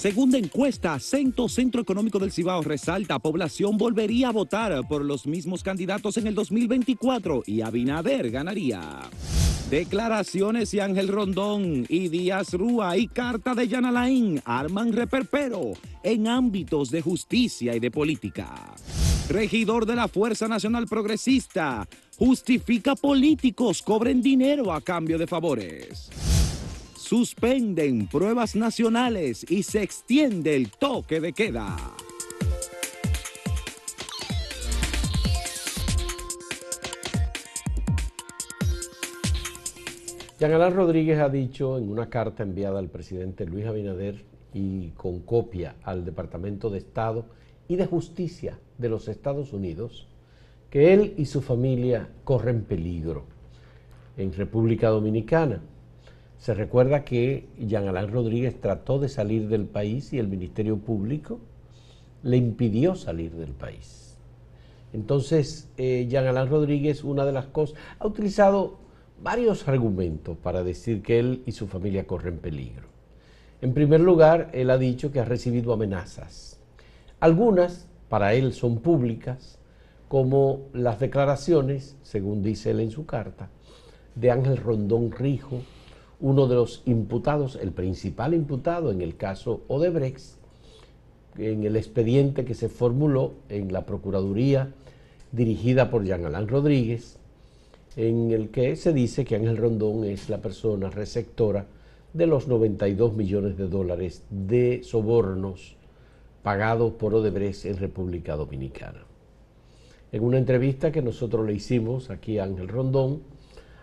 Segunda encuesta, Centro Económico del Cibao resalta, población volvería a votar por los mismos candidatos en el 2024 y Abinader ganaría. Declaraciones y Ángel Rondón y Díaz Rúa y carta de Yanalain arman reperpero en ámbitos de justicia y de política. Regidor de la Fuerza Nacional Progresista justifica políticos cobren dinero a cambio de favores. Suspenden pruebas nacionales y se extiende el toque de queda. Jean Rodríguez ha dicho en una carta enviada al presidente Luis Abinader y con copia al Departamento de Estado y de Justicia de los Estados Unidos que él y su familia corren peligro en República Dominicana. Se recuerda que Jean Alain Rodríguez trató de salir del país y el Ministerio Público le impidió salir del país. Entonces, eh, Jean Alain Rodríguez, una de las cosas, ha utilizado varios argumentos para decir que él y su familia corren peligro. En primer lugar, él ha dicho que ha recibido amenazas. Algunas, para él, son públicas, como las declaraciones, según dice él en su carta, de Ángel Rondón Rijo, uno de los imputados, el principal imputado en el caso Odebrecht, en el expediente que se formuló en la Procuraduría dirigida por Jean Alain Rodríguez, en el que se dice que Ángel Rondón es la persona receptora de los 92 millones de dólares de sobornos pagados por Odebrecht en República Dominicana. En una entrevista que nosotros le hicimos aquí a Ángel Rondón,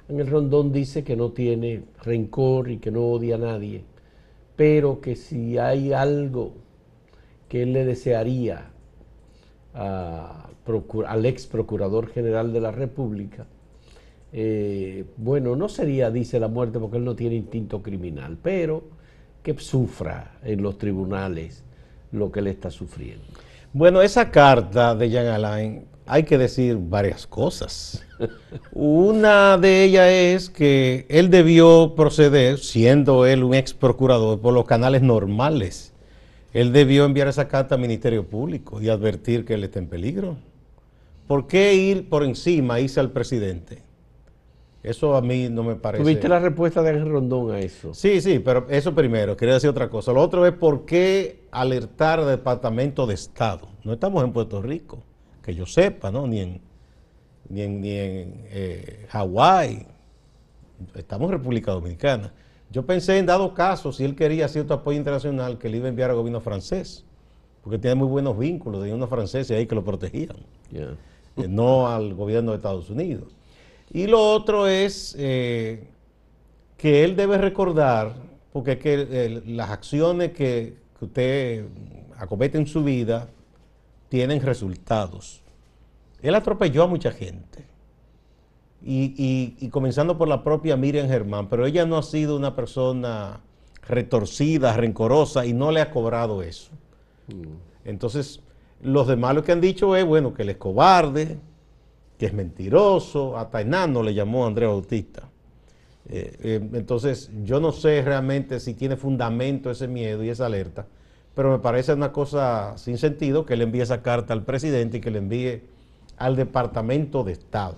Ángel Rondón dice que no tiene rencor y que no odia a nadie, pero que si hay algo que él le desearía al ex procurador general de la República, eh, bueno, no sería, dice la muerte, porque él no tiene instinto criminal, pero que sufra en los tribunales lo que él está sufriendo. Bueno, esa carta de Jean Alain, hay que decir varias cosas. Una de ellas es que él debió proceder, siendo él un ex procurador, por los canales normales. Él debió enviar esa carta al Ministerio Público y advertir que él está en peligro. ¿Por qué ir por encima, irse al presidente? Eso a mí no me parece. ¿Tuviste la respuesta de Ángel Rondón a eso? Sí, sí, pero eso primero, quería decir otra cosa. Lo otro es por qué alertar al Departamento de Estado. No estamos en Puerto Rico, que yo sepa, ¿no? Ni en, ni en, ni en eh, Hawái. Estamos en República Dominicana. Yo pensé en dado caso, si él quería cierto apoyo internacional, que le iba a enviar al gobierno francés, porque tiene muy buenos vínculos, tenía unos franceses ahí que lo protegían, eh, no al gobierno de Estados Unidos. Y lo otro es eh, que él debe recordar, porque que, las acciones que, usted acomete en su vida tienen resultados. Él atropelló a mucha gente. Y, comenzando por la propia Miriam Germán, pero ella no ha sido una persona retorcida, rencorosa y no le ha cobrado eso. Mm. Entonces, los demás lo que han dicho es, bueno, que él es cobarde, que es mentiroso, hasta enano le llamó Andrés Bautista. Eh, eh, entonces, yo no sé realmente si tiene fundamento ese miedo y esa alerta, pero me parece una cosa sin sentido que le envíe esa carta al presidente y que le envíe al Departamento de Estado.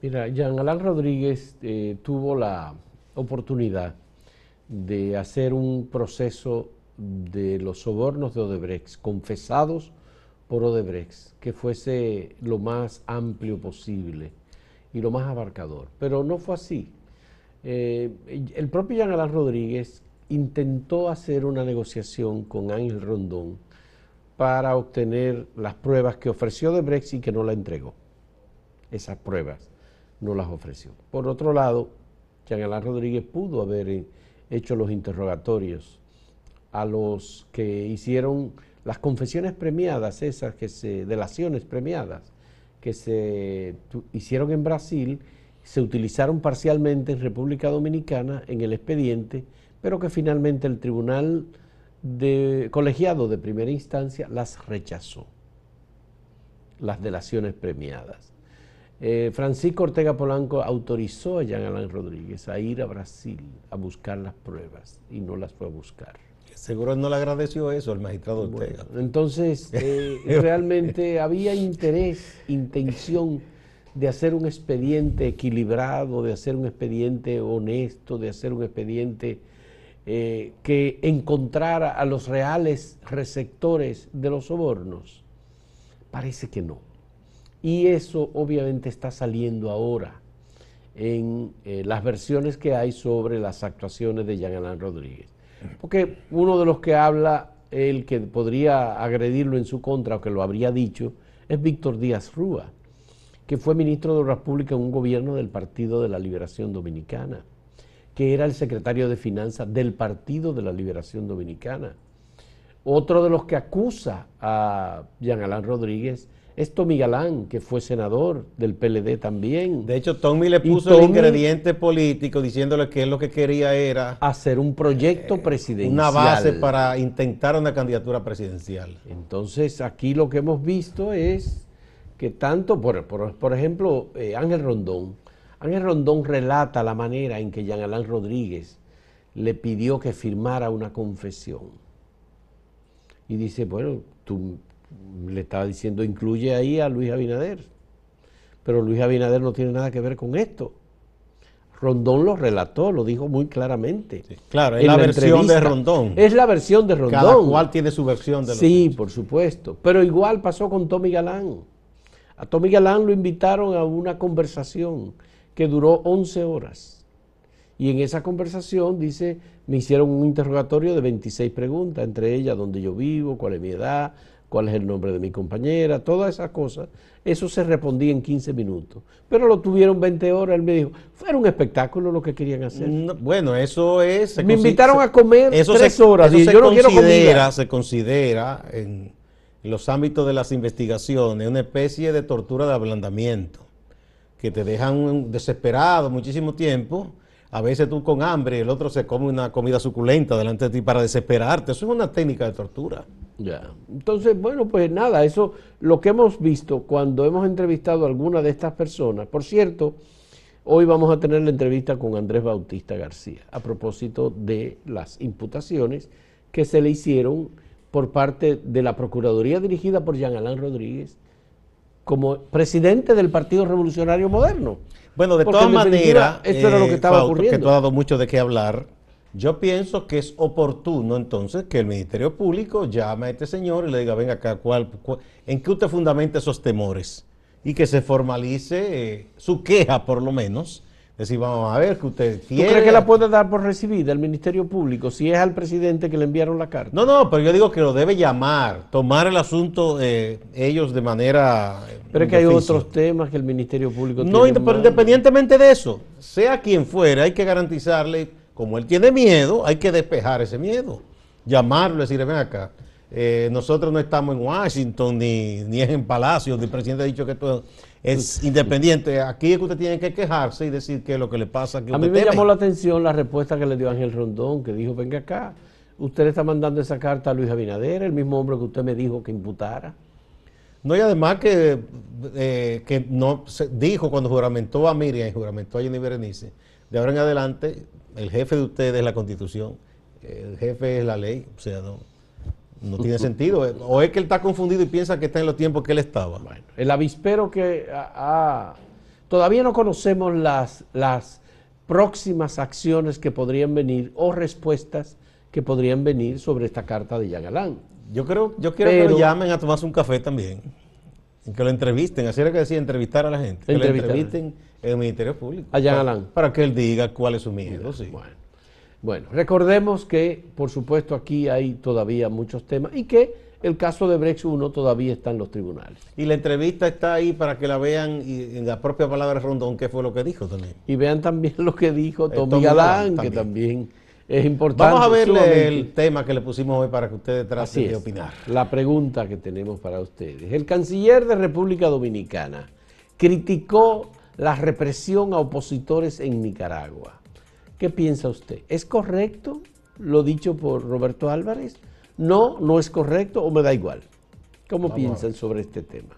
Mira, Jean Alain Rodríguez eh, tuvo la oportunidad de hacer un proceso de los sobornos de Odebrecht confesados por Odebrecht, que fuese lo más amplio posible y lo más abarcador. Pero no fue así. Eh, el propio Jean Alain Rodríguez intentó hacer una negociación con Ángel Rondón para obtener las pruebas que ofreció Odebrecht y que no la entregó. Esas pruebas no las ofreció. Por otro lado, Alain Rodríguez pudo haber hecho los interrogatorios a los que hicieron las confesiones premiadas, esas que se, delaciones premiadas, que se hicieron en Brasil, se utilizaron parcialmente en República Dominicana en el expediente, pero que finalmente el tribunal de, colegiado de primera instancia las rechazó, las delaciones premiadas. Eh, Francisco Ortega Polanco autorizó a Jean Alain Rodríguez a ir a Brasil a buscar las pruebas y no las fue a buscar. Seguro no le agradeció eso al magistrado Ortega. entonces, eh, realmente había interés, intención de hacer un expediente equilibrado, de hacer un expediente honesto, de hacer un expediente eh, que encontrara a los reales receptores de los sobornos. Parece que no. Y eso obviamente está saliendo ahora en eh, las versiones que hay sobre las actuaciones de Jean Alain Rodríguez. Porque uno de los que habla, el que podría agredirlo en su contra o que lo habría dicho, es Víctor Díaz Rúa, que fue ministro de Obras Públicas en un gobierno del Partido de la Liberación Dominicana, que era el secretario de Finanzas del Partido de la Liberación Dominicana. Otro de los que acusa a Jean Alain Rodríguez es Tommy Galán, que fue senador del PLD también. De hecho, Tommy le puso el ingrediente político diciéndole que él lo que quería era... Hacer un proyecto eh, presidencial. Una base para intentar una candidatura presidencial. Entonces, aquí lo que hemos visto es que tanto, por, por, ejemplo, eh, Ángel Rondón, Ángel Rondón relata la manera en que Jean Alain Rodríguez le pidió que firmara una confesión. Y dice, bueno, tú le estaba diciendo, incluye ahí a Luis Abinader. Pero Luis Abinader no tiene nada que ver con esto. Rondón lo relató, lo dijo muy claramente. claro, es la, versión de Rondón. Es la versión de Rondón. Cada cual tiene su versión de lo Sí, por supuesto. Pero igual pasó con Tommy Galán. A Tommy Galán lo invitaron a una conversación que duró 11 horas. Y en esa conversación, dice, me hicieron un interrogatorio de 26 preguntas, entre ellas dónde yo vivo, cuál es mi edad, cuál es el nombre de mi compañera, todas esas cosas, eso se respondía en 15 minutos. Pero lo tuvieron 20 horas, él me dijo, fue un espectáculo lo que querían hacer. bueno, eso es... Me invitaron a comer tres horas y yo no quiero comida. Se considera en los ámbitos de las investigaciones una especie de tortura de ablandamiento, que te dejan desesperado muchísimo tiempo. A veces tú con hambre, el otro se come una comida suculenta delante de ti para desesperarte. Eso es una técnica de tortura. Ya. Entonces, bueno, pues nada, eso lo que hemos visto cuando hemos entrevistado a alguna de estas personas. Por cierto, hoy vamos a tener la entrevista con Andrés Bautista García a propósito de las imputaciones que se le hicieron por parte de la Procuraduría dirigida por Jean Alain Rodríguez como presidente del Partido Revolucionario Moderno. Bueno, de todas maneras, esto era lo que eh, estaba ocurriendo. Que tú has dado mucho de qué hablar yo pienso que es oportuno entonces que el Ministerio Público llame a este señor y le diga, venga acá, ¿cuál, en qué usted fundamenta esos temores? Y que se formalice eh, su queja por lo menos. Decir, vamos a ver que usted tiene... ¿Tú crees que la puede dar por recibida el Ministerio Público si es al presidente que le enviaron la carta? No, no, pero yo digo que lo debe llamar, tomar el asunto eh, ellos de manera... Eh, pero es que hay otros temas que el Ministerio Público no, tiene. No, pero independientemente de eso, sea quien fuera, hay que garantizarle como él tiene miedo, hay que despejar ese miedo. Llamarlo y decirle, ven acá, eh, nosotros no estamos en Washington ni, ni en Palacio, el presidente ha dicho que esto es independiente. Aquí es que usted tiene que quejarse y decir qué es lo que le pasa. a mí me llamó la atención la respuesta que le dio Ángel Rondón, que dijo, venga acá, usted le está mandando esa carta a Luis Abinader, el mismo hombre que usted me dijo que imputara. No, y además que, eh, que no se dijo cuando juramentó a Miriam y juramentó a Jenny Berenice, de ahora en adelante el jefe de ustedes es la constitución, el jefe es la ley, o sea, no, no tiene sentido. O es que él está confundido y piensa que está en los tiempos que él estaba. Bueno, el avispero que todavía no conocemos las, las próximas acciones que podrían venir o respuestas que podrían venir sobre esta carta de Yagalán. Yo creo, yo quiero que lo llamen a tomarse un café también. Que lo entrevisten, así era que decía, entrevistar a la gente. Que lo entrevisten en el Ministerio Público. Allá Alain. Para que él diga cuál es su miedo. Bueno. Recordemos que, por supuesto, aquí hay todavía muchos temas y que el caso de Brex 1 todavía está en los tribunales. Y la entrevista está ahí para que la vean y en la propia palabra Rondón, qué fue lo que dijo también. Y vean también lo que dijo eh, Tommy, Galán, que también es importante. Vamos a verle el tema que le pusimos hoy para que ustedes traten de opinar. La pregunta que tenemos para ustedes. El canciller de República Dominicana criticó la represión a opositores en Nicaragua. ¿Qué piensa usted? ¿Es correcto lo dicho por Roberto Álvarez? No, no es correcto o me da igual. ¿Cómo piensan sobre este tema?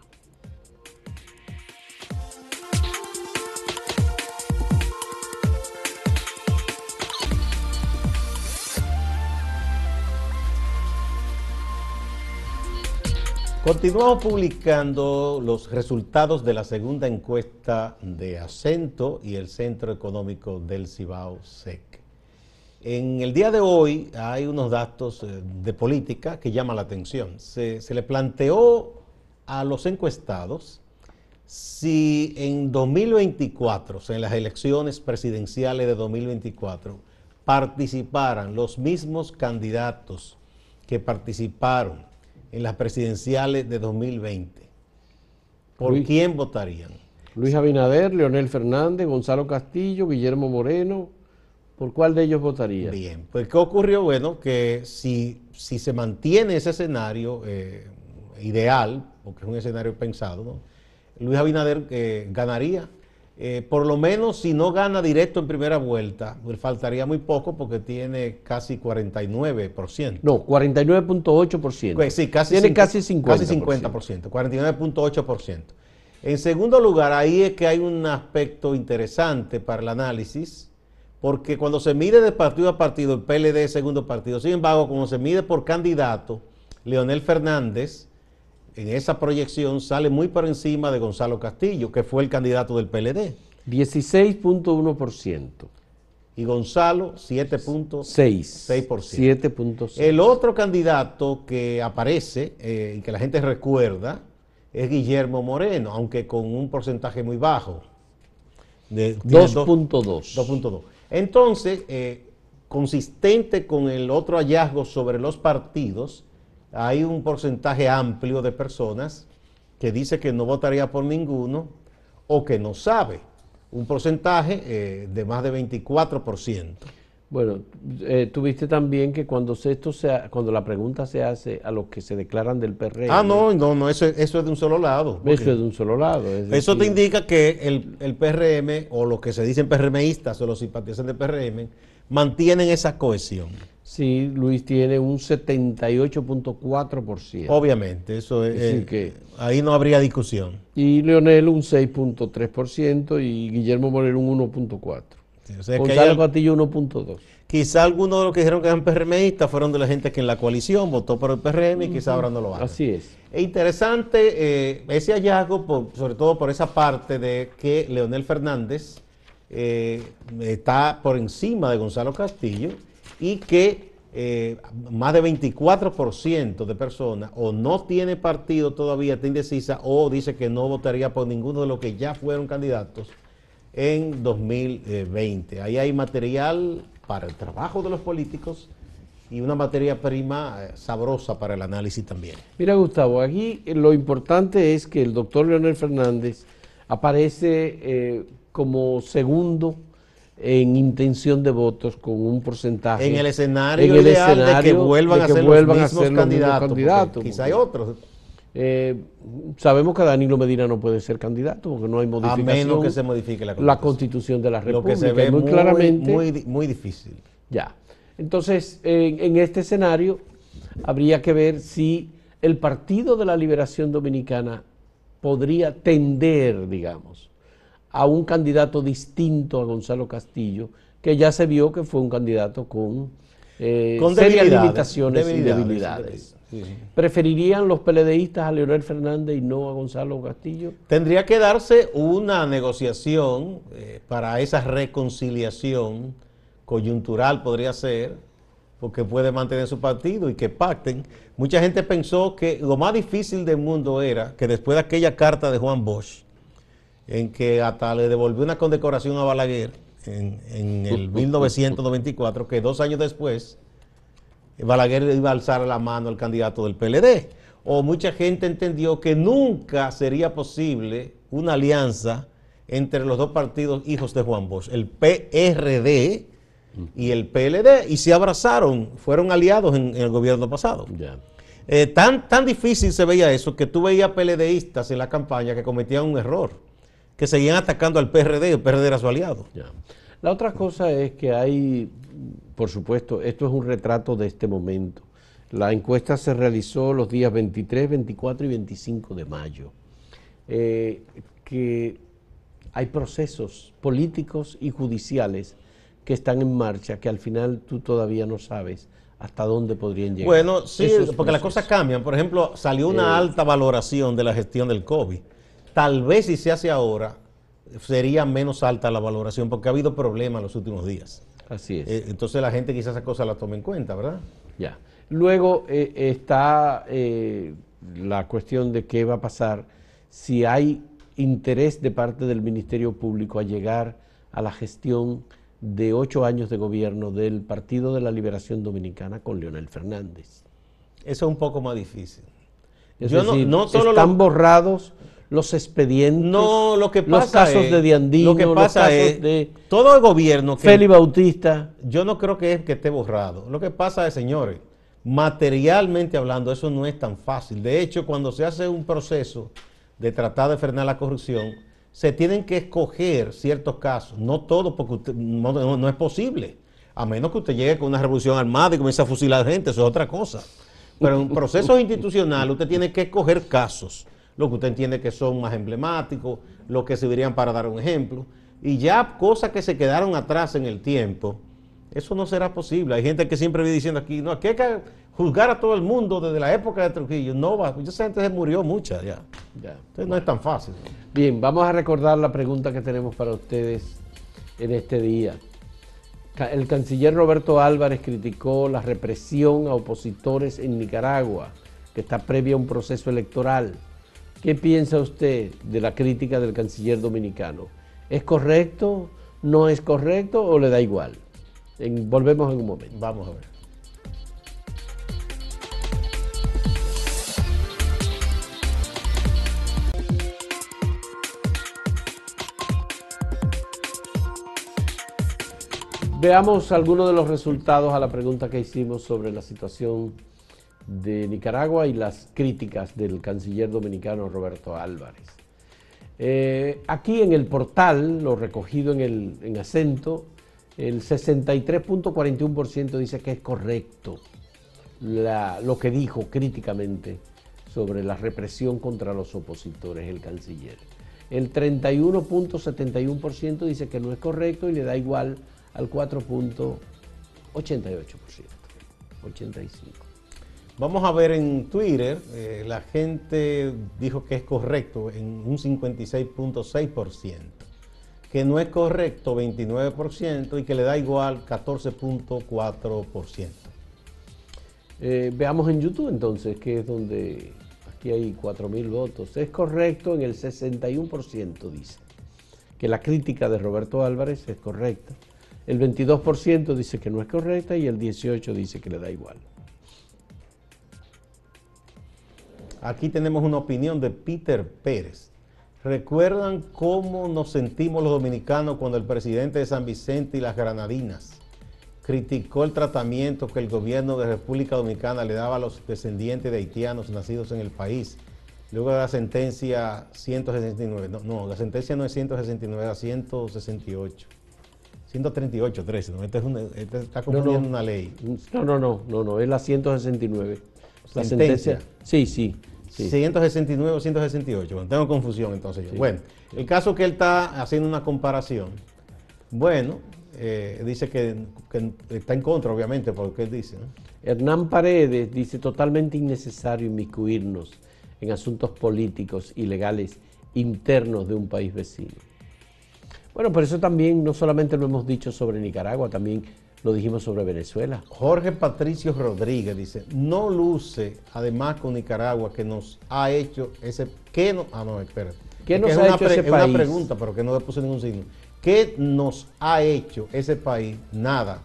Continuamos publicando los resultados de la segunda encuesta de Acento y el Centro Económico del Cibao SEC. En el día de hoy hay unos datos eh, de política que llaman la atención. Se, le planteó a los encuestados si en 2024, o sea, en las elecciones presidenciales de 2024, participaran los mismos candidatos que participaron en las presidenciales de 2020, ¿por quién votarían? Luis Abinader, Leonel Fernández, Gonzalo Castillo, Guillermo Moreno. ¿Por cuál de ellos votaría? Bien, pues ¿qué ocurrió? Bueno, que si, si se mantiene ese escenario eh, ideal, porque es un escenario pensado, Luis Abinader eh, ganaría eh, por lo menos si no gana directo en primera vuelta, le faltaría muy poco porque tiene casi 49%. No, 49.8%. Pues sí, casi tiene casi 50%. Casi 50%, 49.8%. En segundo lugar, ahí es que hay un aspecto interesante para el análisis, porque cuando se mide de partido a partido, el PLD es segundo partido. Sin embargo, cuando se mide por candidato, Leonel Fernández en esa proyección sale muy por encima de Gonzalo Castillo, que fue el candidato del PLD. 16.1%. Y Gonzalo, 7.6%. 7.6%. El otro candidato que aparece eh, y que la gente recuerda es Guillermo Moreno, aunque con un porcentaje muy bajo. 2.2. 2.2. Entonces, eh, consistente con el otro hallazgo sobre los partidos, hay un porcentaje amplio de personas que dice que no votaría por ninguno o que no sabe. Un porcentaje eh, de más de 24%. Bueno, eh, tuviste también que cuando esto sea, cuando la pregunta se hace a los que se declaran del PRM. Ah, no, no, no, eso, eso es de un solo lado. Eso es de un solo lado. eso te indica que el, el, PRM o los que se dicen PRMistas o los simpatizantes del PRM mantienen esa cohesión. Sí, Luis tiene un 78.4%. Obviamente, eso es, eh, que, ahí no habría discusión. Y Leonel un 6.3% y Guillermo Moreno un 1.4%. Gonzalo Castillo 1.2%. Quizá algunos de los que dijeron que eran PRMistas fueron de la gente que en la coalición votó por el PRM y quizá ahora no lo hagan. Así es. Es interesante eh, ese hallazgo, sobre todo por esa parte de que Leonel Fernández eh, está por encima de Gonzalo Castillo y que eh, más de 24% de personas o no tiene partido todavía, está indecisa o dice que no votaría por ninguno de los que ya fueron candidatos en 2020. Ahí hay material para el trabajo de los políticos y una materia prima eh, sabrosa para el análisis también. Mira Gustavo, aquí lo importante es que el doctor Leonel Fernández aparece eh, como segundo en intención de votos con un porcentaje. En el escenario, ideal de que vuelvan, a, ser los mismos candidatos. Quizá hay otros. Eh, sabemos que Danilo Medina no puede ser candidato porque no hay modificación. A menos que se modifique la constitución, la constitución de la República. Lo que se ve muy, claramente. Muy, difícil. Ya. Entonces, en este escenario habría que ver si el Partido de la Liberación Dominicana podría tender, digamos, a un candidato distinto a Gonzalo Castillo, que ya se vio que fue un candidato con, eh, serias limitaciones y debilidades. ¿Preferirían los PLDistas a Leonel Fernández y no a Gonzalo Castillo? Tendría que darse una negociación eh, para esa reconciliación coyuntural, podría ser, porque puede mantener su partido y que pacten. Mucha gente pensó que lo más difícil del mundo era que después de aquella carta de Juan Bosch, en que hasta le devolvió una condecoración a Balaguer en, el 1994, que dos años después Balaguer iba a alzar la mano al candidato del PLD. O mucha gente entendió que nunca sería posible una alianza entre los dos partidos hijos de Juan Bosch, el PRD y el PLD, y se abrazaron, fueron aliados en, el gobierno pasado. Eh, tan, tan difícil se veía eso que tú veías PLDistas en la campaña que cometían un error que seguían atacando al PRD el PRD era su aliado. La otra cosa es que hay, por supuesto, esto es un retrato de este momento. La encuesta se realizó los días 23, 24 y 25 de mayo. Eh, que hay procesos políticos y judiciales que están en marcha que al final tú todavía no sabes hasta dónde podrían llegar. Bueno, sí, Esos porque las cosas cambian. Por ejemplo, salió una Eh. alta valoración de la gestión del COVID. Tal vez si se hace ahora, sería menos alta la valoración porque ha habido problemas en los últimos días. Así es. Eh, entonces la gente quizás esa cosa la tome en cuenta, ¿verdad? Ya. Luego eh, está eh, la cuestión de qué va a pasar si hay interés de parte del Ministerio Público a llegar a la gestión de ocho años de gobierno del Partido de la Liberación Dominicana con Leonel Fernández. Eso es un poco más difícil. Es Yo no- decir, no solo están borrados los expedientes, No, lo que los pasa casos es, de Diandino, lo que los pasa casos es, de todo el gobierno que Félix Bautista. Yo no creo que es que esté borrado. Lo que pasa es, señores, materialmente hablando, eso no es tan fácil. De hecho, cuando se hace un proceso de tratar de frenar la corrupción, se tienen que escoger ciertos casos, no todos, porque usted- no, no- no es posible. A menos que usted llegue con una revolución armada y comience a fusilar gente, eso es otra cosa. Pero en procesos institucionales usted tiene que escoger casos, lo que usted entiende que son más emblemáticos, lo que servirían para dar un ejemplo. Y ya cosas que se quedaron atrás en el tiempo, eso no será posible. Hay gente que siempre viene diciendo aquí, no, aquí hay que juzgar a todo el mundo desde la época de Trujillo. No va, esa gente se murió mucha ya. Ya. Entonces no es tan fácil. Bien, vamos a recordar la pregunta que tenemos para ustedes en este día. El canciller Roberto Álvarez criticó la represión a opositores en Nicaragua, que está previa a un proceso electoral. ¿Qué piensa usted de la crítica del canciller dominicano? ¿Es correcto? ¿No es correcto o le da igual? En- volvemos en un momento. Vamos a ver. Veamos algunos de los resultados a la pregunta que hicimos sobre la situación de Nicaragua y las críticas del canciller dominicano Roberto Álvarez. Eh, aquí en el portal, lo recogido en, el, en acento, el 63.41% dice que es correcto lo que dijo críticamente sobre la represión contra los opositores, el canciller. El 31.71% dice que no es correcto y le da igual al 4.88%. 85. Vamos a ver en Twitter, eh, la gente dijo que es correcto en un 56.6%, que no es correcto 29% y que le da igual 14.4%. Eh, veamos en YouTube entonces, que es donde aquí hay 4.000 votos. Es correcto en el 61%, dice, que la crítica de Roberto Álvarez es correcta. El 22% dice que no es correcta y el 18% dice que le da igual. Aquí tenemos una opinión de Peter Pérez. ¿Recuerdan cómo nos sentimos los dominicanos cuando el presidente de San Vicente y las Granadinas criticó el tratamiento que el gobierno de República Dominicana le daba a los descendientes de haitianos nacidos en el país? Luego de la sentencia 169, no, no, la sentencia no es 169, era 168. 138, 13, ¿no? Es una- este está confundiendo una ley. No, no, no, no, no, es la 169. La Sentencia. sentencia. Sí, sí. Sí. 169 o 168. Bueno, tengo confusión entonces yo. Sí. Bueno, el caso que él está haciendo una comparación. Bueno, eh, dice que, que está en contra, obviamente, por lo que él dice. ¿no? Hernán Paredes dice totalmente innecesario inmiscuirnos en asuntos políticos y legales internos de un país vecino. Bueno, por eso también no solamente lo hemos dicho sobre Nicaragua, también lo dijimos sobre Venezuela. Jorge Patricio Rodríguez dice, no luce, además con Nicaragua, que nos ha hecho ese... ¿Qué no, ah, no. ¿Qué Es nos es ha una hecho ese es país? una pregunta, pero que no le puse ningún signo. ¿Qué nos ha hecho ese país? Nada.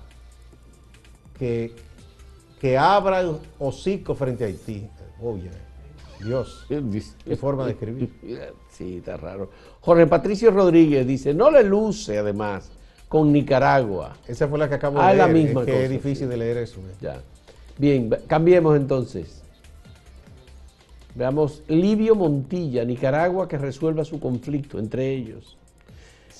Que, que abra el hocico frente a Haití. Oye, Dios. Qué forma de escribir. Sí, está raro. Jorge Patricio Rodríguez dice, no le luce además con Nicaragua. Esa fue la que acabo Ah, de la leer. misma es que cosa, es difícil sí. de leer eso. ¿eh? Ya. Bien, cambiemos entonces. Veamos Livio Montilla, Nicaragua, que resuelva su conflicto entre ellos.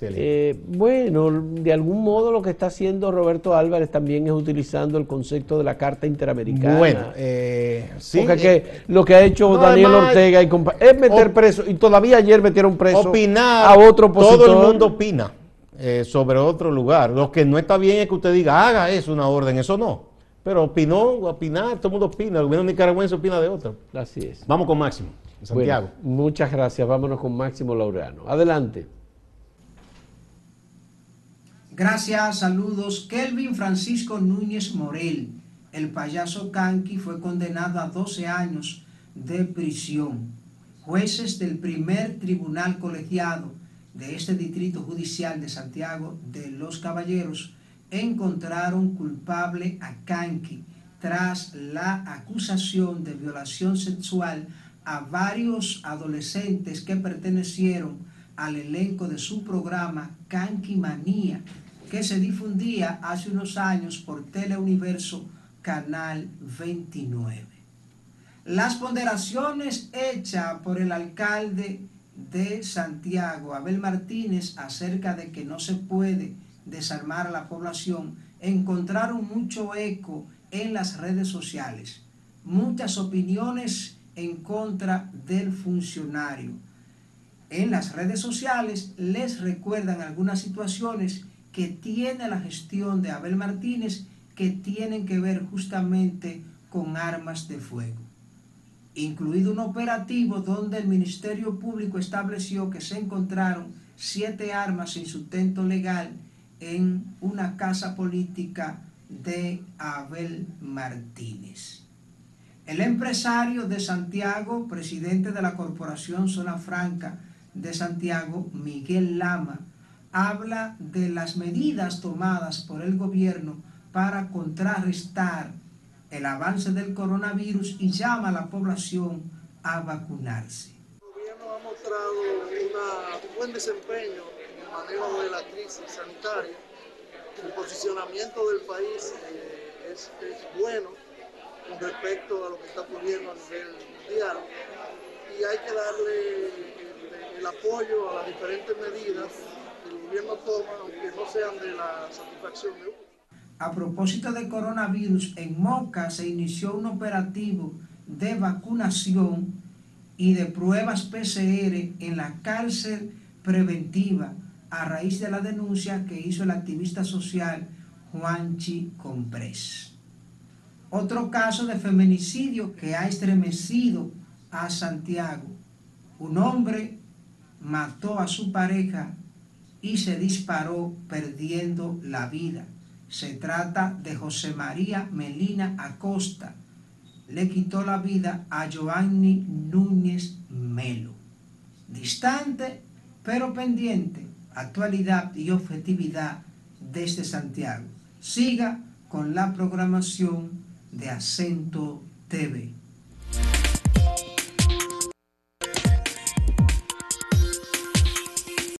Eh, bueno, de algún modo lo que está haciendo Roberto Álvarez también es utilizando el concepto de la Carta Interamericana. bueno, eh, sí. Porque que eh, lo que ha hecho no, Daniel además, Ortega y es meter op- preso, y todavía ayer metieron preso opinar, a otro opositor. todo el mundo opina eh, sobre otro lugar. Lo que no está bien es que usted diga, haga eso, una orden, eso no. Pero opinó, opinar, todo el mundo opina, el gobierno nicaragüense opina de otro. Así es. Vamos con Máximo, Santiago. muchas gracias, vámonos con Máximo Laureano. Adelante. Gracias, saludos. Kelvin Francisco Núñez Morel, el payaso Kanki, fue condenado a 12 años de prisión. Jueces del primer tribunal colegiado de este distrito judicial de Santiago de los Caballeros encontraron culpable a Kanki tras la acusación de violación sexual a varios adolescentes que pertenecieron al elenco de su programa Kanki Manía, que se difundía hace unos años por Teleuniverso Canal 29. Las ponderaciones hechas por el alcalde de Santiago, Abel Martínez, acerca de que no se puede desarmar a la población, encontraron mucho eco en las redes sociales. Muchas opiniones en contra del funcionario. En las redes sociales les recuerdan algunas situaciones que tiene la gestión de Abel Martínez que tienen que ver justamente con armas de fuego incluido un operativo donde el Ministerio Público estableció que se encontraron siete armas sin sustento legal en una casa política de Abel Martínez. El empresario de Santiago, presidente de la Corporación Zona Franca de Santiago, Miguel Lama, habla de las medidas tomadas por el gobierno para contrarrestar el avance del coronavirus y llama a la población a vacunarse. El gobierno ha mostrado un buen desempeño en el manejo de la crisis sanitaria. El posicionamiento del país eh, es, bueno con respecto a lo que está ocurriendo a nivel mundial y hay que darle el, el apoyo a las diferentes medidas que el gobierno toma, aunque no sean de la satisfacción de uno. A propósito de coronavirus, en Moca se inició un operativo de vacunación y de pruebas PCR en la cárcel preventiva a raíz de la denuncia que hizo el activista social Juanchi Comprés. Otro caso de feminicidio que ha estremecido a Santiago. Un hombre mató a su pareja y se disparó perdiendo la vida. Se trata de José María Melina Acosta. Le quitó la vida a Giovanni Núñez Melo. Distante, pero pendiente, actualidad y objetividad desde Santiago. Siga con la programación de Acento TV.